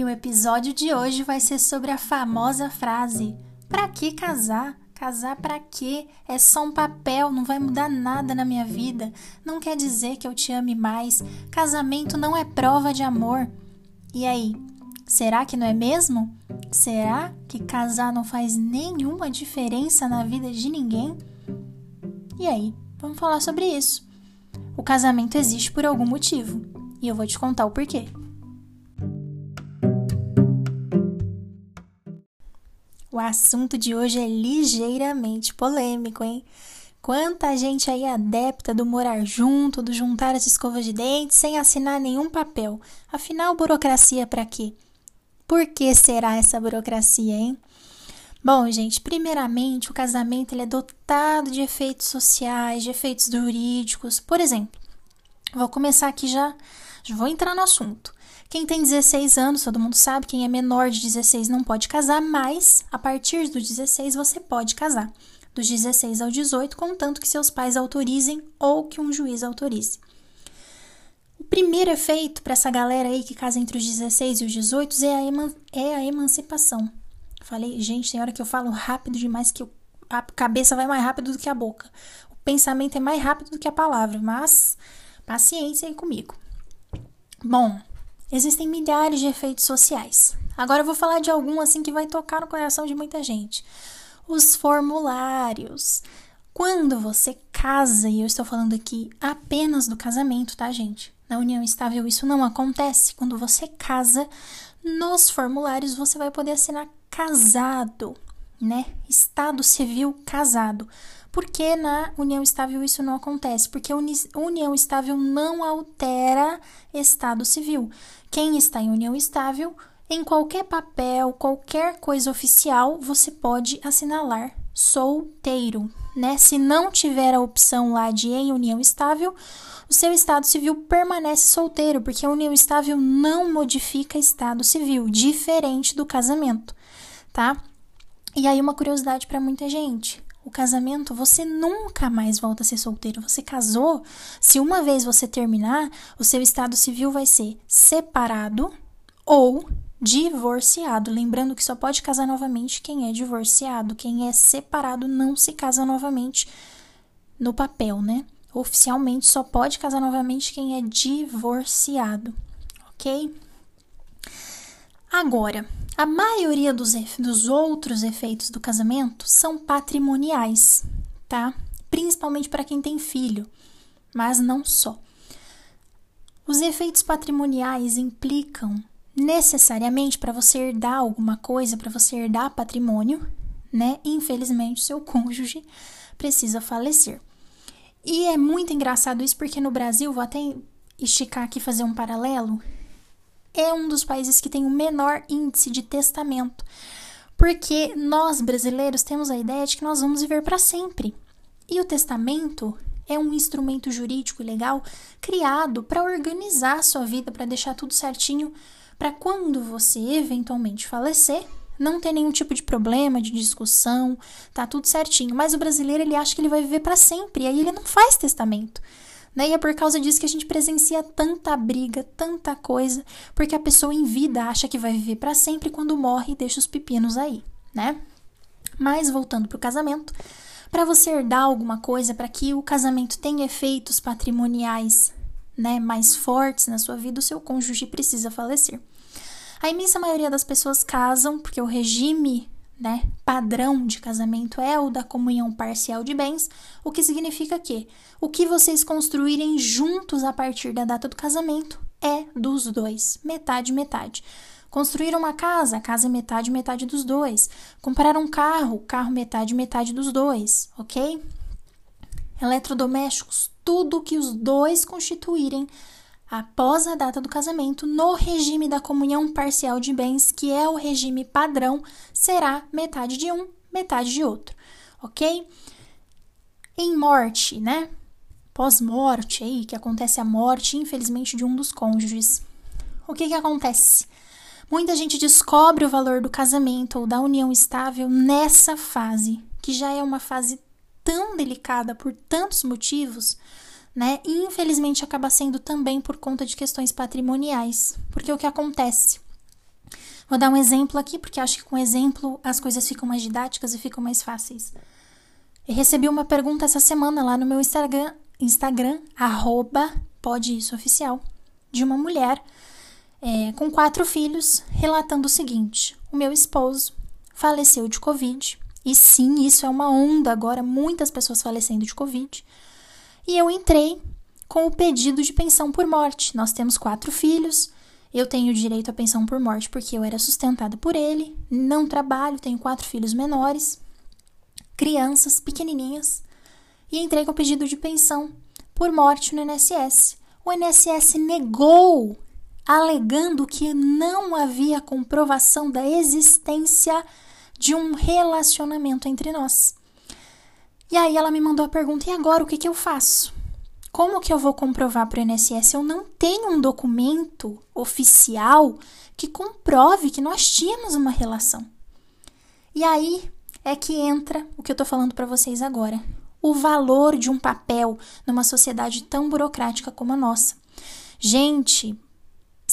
E o episódio de hoje vai ser sobre a famosa frase: Pra que casar? Casar pra quê? É só um papel, não vai mudar nada na minha vida. Não quer dizer que eu te ame mais. Casamento não é prova de amor. E aí, será que não é mesmo? Será que casar não faz nenhuma diferença na vida de ninguém? E aí, vamos falar sobre isso. O casamento existe por algum motivo, e eu vou te contar o porquê. O assunto de hoje é ligeiramente polêmico, hein? Quanta gente aí adepta do morar junto, do juntar as escovas de dentes sem assinar nenhum papel. Afinal, burocracia para quê? Por que será essa burocracia, hein? Bom, gente, primeiramente, o casamento ele é dotado de efeitos sociais, de efeitos jurídicos. Por exemplo, vou começar aqui já, já vou entrar no assunto. Quem tem 16 anos, todo mundo sabe, quem é menor de 16 não pode casar, mas a partir dos 16 você pode casar. Dos 16 ao 18, contanto que seus pais autorizem ou que um juiz autorize. O primeiro efeito para essa galera aí que casa entre os 16 e os 18 é a, eman é a emancipação. Falei, gente, tem hora que eu falo rápido demais que a cabeça vai mais rápido do que a boca. O pensamento é mais rápido do que a palavra, mas paciência aí comigo. Bom, Existem milhares de efeitos sociais. Agora eu vou falar de algum assim que vai tocar no coração de muita gente. Os formulários. Quando você casa, e eu estou falando aqui apenas do casamento, tá, gente? Na união estável isso não acontece. Quando você casa, nos formulários você vai poder assinar casado, né? Estado civil casado. Porque na união estável isso não acontece? Porque a união estável não altera estado civil. Quem está em união estável, em qualquer papel, qualquer coisa oficial, você pode assinalar solteiro, né? Se não tiver a opção lá de em união estável, o seu estado civil permanece solteiro, porque a união estável não modifica estado civil, diferente do casamento, tá? E aí uma curiosidade para muita gente o casamento, você nunca mais volta a ser solteiro. Você casou, se uma vez você terminar, o seu estado civil vai ser separado ou divorciado. Lembrando que só pode casar novamente quem é divorciado. Quem é separado não se casa novamente no papel, né? Oficialmente só pode casar novamente quem é divorciado, ok? Agora, a maioria dos, dos outros efeitos do casamento são patrimoniais, tá? Principalmente para quem tem filho, mas não só. Os efeitos patrimoniais implicam necessariamente para você herdar alguma coisa, para você herdar patrimônio, né? Infelizmente, seu cônjuge precisa falecer. E é muito engraçado isso porque no Brasil, vou até esticar aqui fazer um paralelo, é um dos países que tem o menor índice de testamento, porque nós brasileiros temos a ideia de que nós vamos viver para sempre. E o testamento é um instrumento jurídico e legal criado para organizar a sua vida, para deixar tudo certinho, para quando você eventualmente falecer, não ter nenhum tipo de problema, de discussão, tá tudo certinho. Mas o brasileiro ele acha que ele vai viver para sempre, e aí ele não faz testamento. Né? E é por causa disso que a gente presencia tanta briga, tanta coisa, porque a pessoa em vida acha que vai viver para sempre quando morre e deixa os pepinos aí, né? Mas voltando para o casamento, para você herdar alguma coisa, para que o casamento tenha efeitos patrimoniais, né, mais fortes na sua vida, o seu cônjuge precisa falecer. A imensa maioria das pessoas casam porque o regime né, padrão de casamento é o da comunhão parcial de bens, o que significa que o que vocês construírem juntos a partir da data do casamento é dos dois, metade metade. Construir uma casa, casa é metade metade dos dois. Comprar um carro, carro metade metade dos dois, ok? Eletrodomésticos, tudo que os dois constituírem após a data do casamento, no regime da comunhão parcial de bens, que é o regime padrão, será metade de um, metade de outro, ok? Em morte, né? Pós-morte aí, que acontece a morte, infelizmente, de um dos cônjuges. O que que acontece? Muita gente descobre o valor do casamento ou da união estável nessa fase, que já é uma fase tão delicada por tantos motivos, né? E infelizmente acaba sendo também por conta de questões patrimoniais, porque o que acontece? Vou dar um exemplo aqui, porque acho que com exemplo as coisas ficam mais didáticas e ficam mais fáceis. Eu recebi uma pergunta essa semana lá no meu Instagram, Instagram arroba pode isso oficial, de uma mulher é, com quatro filhos, relatando o seguinte: o meu esposo faleceu de Covid. E sim, isso é uma onda agora, muitas pessoas falecendo de Covid. E eu entrei com o pedido de pensão por morte. Nós temos quatro filhos. Eu tenho direito à pensão por morte porque eu era sustentada por ele. Não trabalho, tenho quatro filhos menores, crianças pequenininhas. E entrei com o pedido de pensão por morte no INSS. O INSS negou, alegando que não havia comprovação da existência de um relacionamento entre nós. E aí ela me mandou a pergunta: e agora o que, que eu faço? Como que eu vou comprovar para o INSS? Eu não tenho um documento oficial que comprove que nós tínhamos uma relação. E aí é que entra o que eu estou falando para vocês agora. O valor de um papel numa sociedade tão burocrática como a nossa. Gente,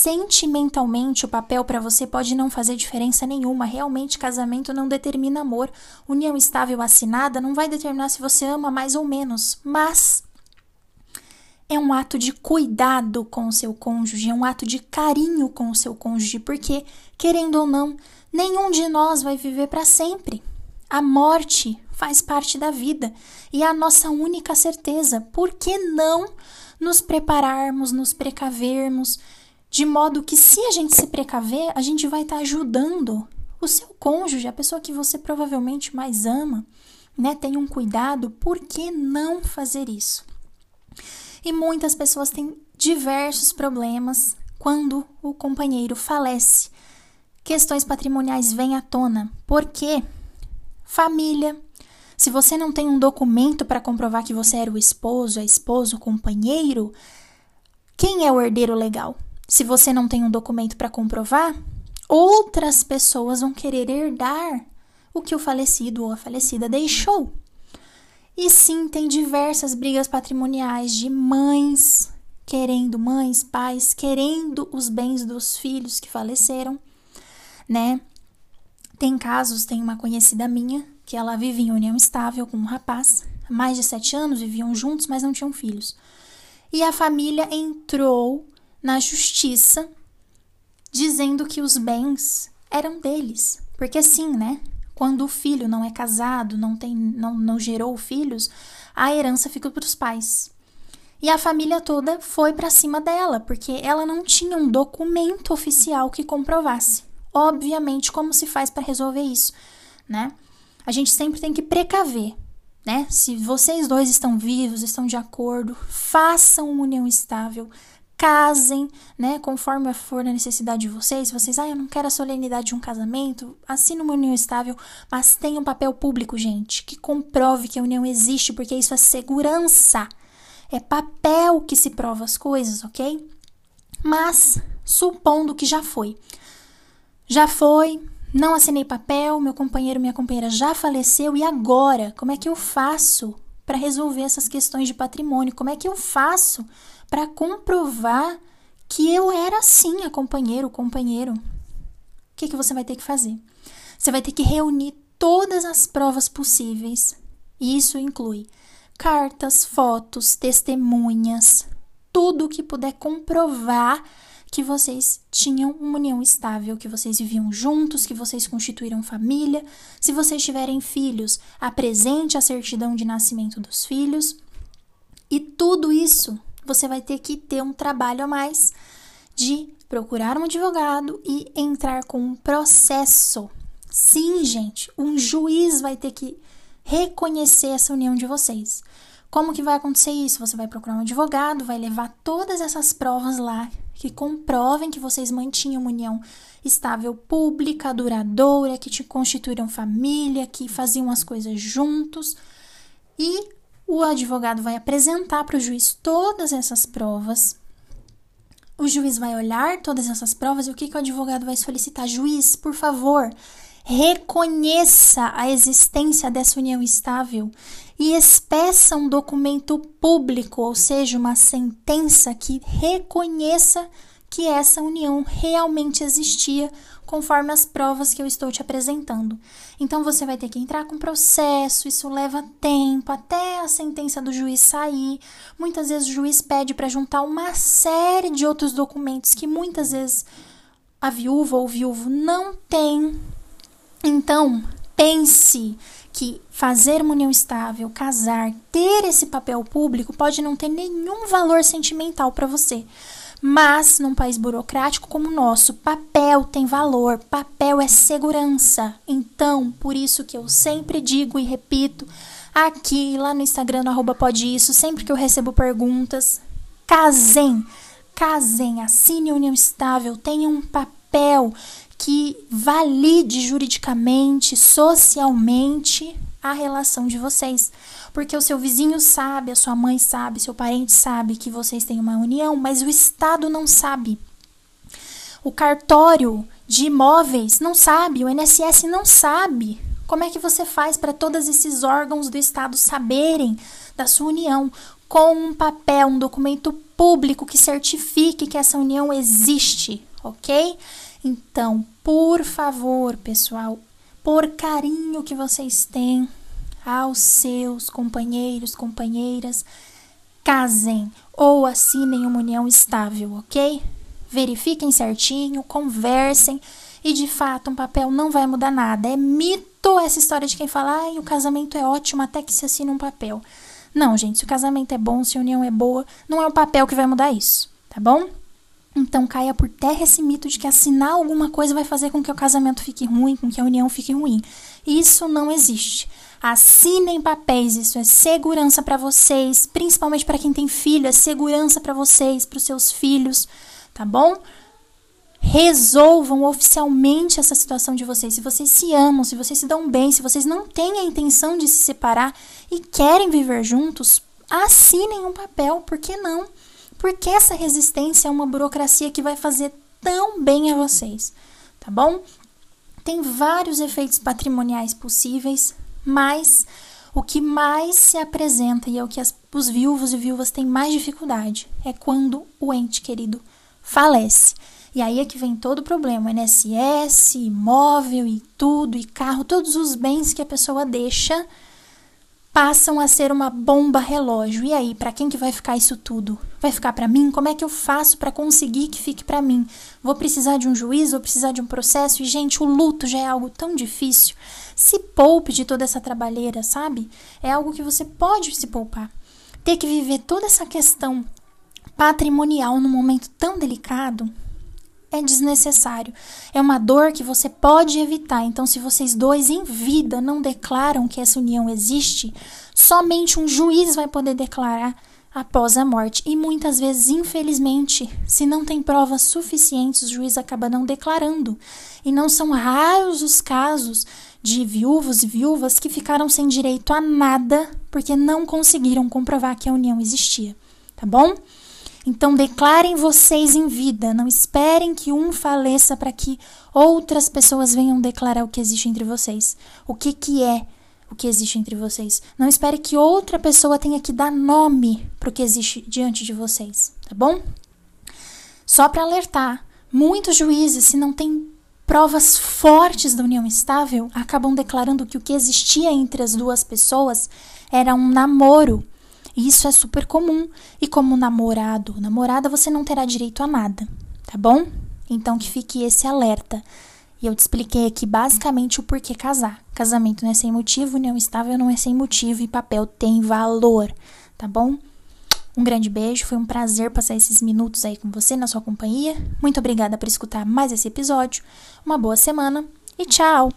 sentimentalmente o papel para você pode não fazer diferença nenhuma. Realmente, casamento não determina amor. União estável assinada não vai determinar se você ama mais ou menos. Mas é um ato de cuidado com o seu cônjuge, é um ato de carinho com o seu cônjuge, porque, querendo ou não, nenhum de nós vai viver para sempre. A morte faz parte da vida e é a nossa única certeza. Por que não nos prepararmos, nos precavermos, de modo que, se a gente se precaver, a gente vai estar tá ajudando o seu cônjuge, a pessoa que você provavelmente mais ama, né? Tenha um cuidado, por que não fazer isso? E muitas pessoas têm diversos problemas quando o companheiro falece. Questões patrimoniais vêm à tona. Por quê? Família. Se você não tem um documento para comprovar que você era o esposo, a esposa, o companheiro, quem é o herdeiro legal? Se você não tem um documento para comprovar, outras pessoas vão querer herdar o que o falecido ou a falecida deixou. E sim, tem diversas brigas patrimoniais de mães querendo, mães, pais querendo os bens dos filhos que faleceram, né? Tem casos, tem uma conhecida minha que ela vive em união estável com um rapaz, mais de sete anos, viviam juntos, mas não tinham filhos. E a família entrou na justiça dizendo que os bens eram deles. Porque sim, né? Quando o filho não é casado, não tem, não, não gerou filhos, a herança fica para os pais. E a família toda foi para cima dela, porque ela não tinha um documento oficial que comprovasse. Obviamente, como se faz para resolver isso, né? A gente sempre tem que precaver, né? Se vocês dois estão vivos, estão de acordo, façam uma união estável, casem, né, conforme for a necessidade de vocês. Vocês, ah, eu não quero a solenidade de um casamento, assine uma união estável, mas tenha um papel público, gente, que comprove que a união existe, porque isso é segurança. É papel que se prova as coisas, ok? Mas, supondo que já foi. Já foi, não assinei papel, meu companheiro, minha companheira já faleceu, e agora? Como é que eu faço para resolver essas questões de patrimônio? Como é que eu faço para comprovar que eu era sim a companheira, o companheiro. O que, que você vai ter que fazer? Você vai ter que reunir todas as provas possíveis. E isso inclui cartas, fotos, testemunhas, tudo que puder comprovar que vocês tinham uma união estável, que vocês viviam juntos, que vocês constituíram família. Se vocês tiverem filhos, apresente a certidão de nascimento dos filhos. E tudo isso você vai ter que ter um trabalho a mais de procurar um advogado e entrar com um processo. Sim, gente, um juiz vai ter que reconhecer essa união de vocês. Como que vai acontecer isso? Você vai procurar um advogado, vai levar todas essas provas lá que comprovem que vocês mantinham uma união estável, pública, duradoura, que te constituíram família, que faziam as coisas juntos. E o advogado vai apresentar para o juiz todas essas provas. O juiz vai olhar todas essas provas e o que, que o advogado vai solicitar? Juiz, por favor, reconheça a existência dessa união estável e espeça um documento público, ou seja, uma sentença que reconheça que essa união realmente existia conforme as provas que eu estou te apresentando. Então você vai ter que entrar com processo, isso leva tempo até a sentença do juiz sair. Muitas vezes o juiz pede para juntar uma série de outros documentos que muitas vezes a viúva ou o viúvo não tem. Então, pense que fazer uma união estável, casar, ter esse papel público pode não ter nenhum valor sentimental para você. Mas num país burocrático como o nosso, papel tem valor, papel é segurança. Então, por isso que eu sempre digo e repito aqui lá no Instagram no arroba pode isso, sempre que eu recebo perguntas, casem, casem, assine união estável, tenha um papel que valide juridicamente, socialmente a relação de vocês. Porque o seu vizinho sabe, a sua mãe sabe, seu parente sabe que vocês têm uma união, mas o Estado não sabe. O cartório de imóveis não sabe, o INSS não sabe. Como é que você faz para todos esses órgãos do Estado saberem da sua união com um papel, um documento público que certifique que essa união existe, ok? Então, por favor, pessoal, por carinho que vocês têm aos seus companheiros, companheiras, casem ou assinem uma união estável, ok? Verifiquem certinho, conversem e de fato um papel não vai mudar nada. É mito essa história de quem fala, ah, o casamento é ótimo até que se assine um papel. Não, gente, se o casamento é bom, se a união é boa, não é o papel que vai mudar isso, tá bom? Então caia por terra esse mito de que assinar alguma coisa vai fazer com que o casamento fique ruim, com que a união fique ruim. Isso não existe. Assinem papéis, isso é segurança para vocês, principalmente para quem tem filho, é segurança para vocês, para os seus filhos, tá bom? Resolvam oficialmente essa situação de vocês. Se vocês se amam, se vocês se dão bem, se vocês não têm a intenção de se separar e querem viver juntos, assinem um papel, por que não? Porque essa resistência é uma burocracia que vai fazer tão bem a vocês, tá bom? Tem vários efeitos patrimoniais possíveis, mas o que mais se apresenta e é o que as, os viúvos e viúvas têm mais dificuldade é quando o ente querido falece. E aí é que vem todo o problema: INSS, imóvel e tudo, e carro, todos os bens que a pessoa deixa passam a ser uma bomba relógio. E aí, para quem que vai ficar isso tudo? Vai ficar para mim? Como é que eu faço para conseguir que fique para mim? Vou precisar de um juiz, vou precisar de um processo e gente, o luto já é algo tão difícil. Se poupe de toda essa trabalheira, sabe? É algo que você pode se poupar. Ter que viver toda essa questão patrimonial num momento tão delicado, é desnecessário. É uma dor que você pode evitar. Então, se vocês dois em vida não declaram que essa união existe, somente um juiz vai poder declarar após a morte. E muitas vezes, infelizmente, se não tem provas suficientes, o juiz acaba não declarando. E não são raros os casos de viúvos e viúvas que ficaram sem direito a nada porque não conseguiram comprovar que a união existia. Tá bom? Então declarem vocês em vida, não esperem que um faleça para que outras pessoas venham declarar o que existe entre vocês. O que que é o que existe entre vocês? Não espere que outra pessoa tenha que dar nome para o que existe diante de vocês, tá bom? Só para alertar, muitos juízes, se não têm provas fortes da união estável, acabam declarando que o que existia entre as duas pessoas era um namoro isso é super comum. E como namorado, namorada, você não terá direito a nada, tá bom? Então que fique esse alerta. E eu te expliquei aqui basicamente o porquê casar. Casamento não é sem motivo, união estável não é sem motivo e papel tem valor, tá bom? Um grande beijo, foi um prazer passar esses minutos aí com você na sua companhia. Muito obrigada por escutar mais esse episódio. Uma boa semana e tchau!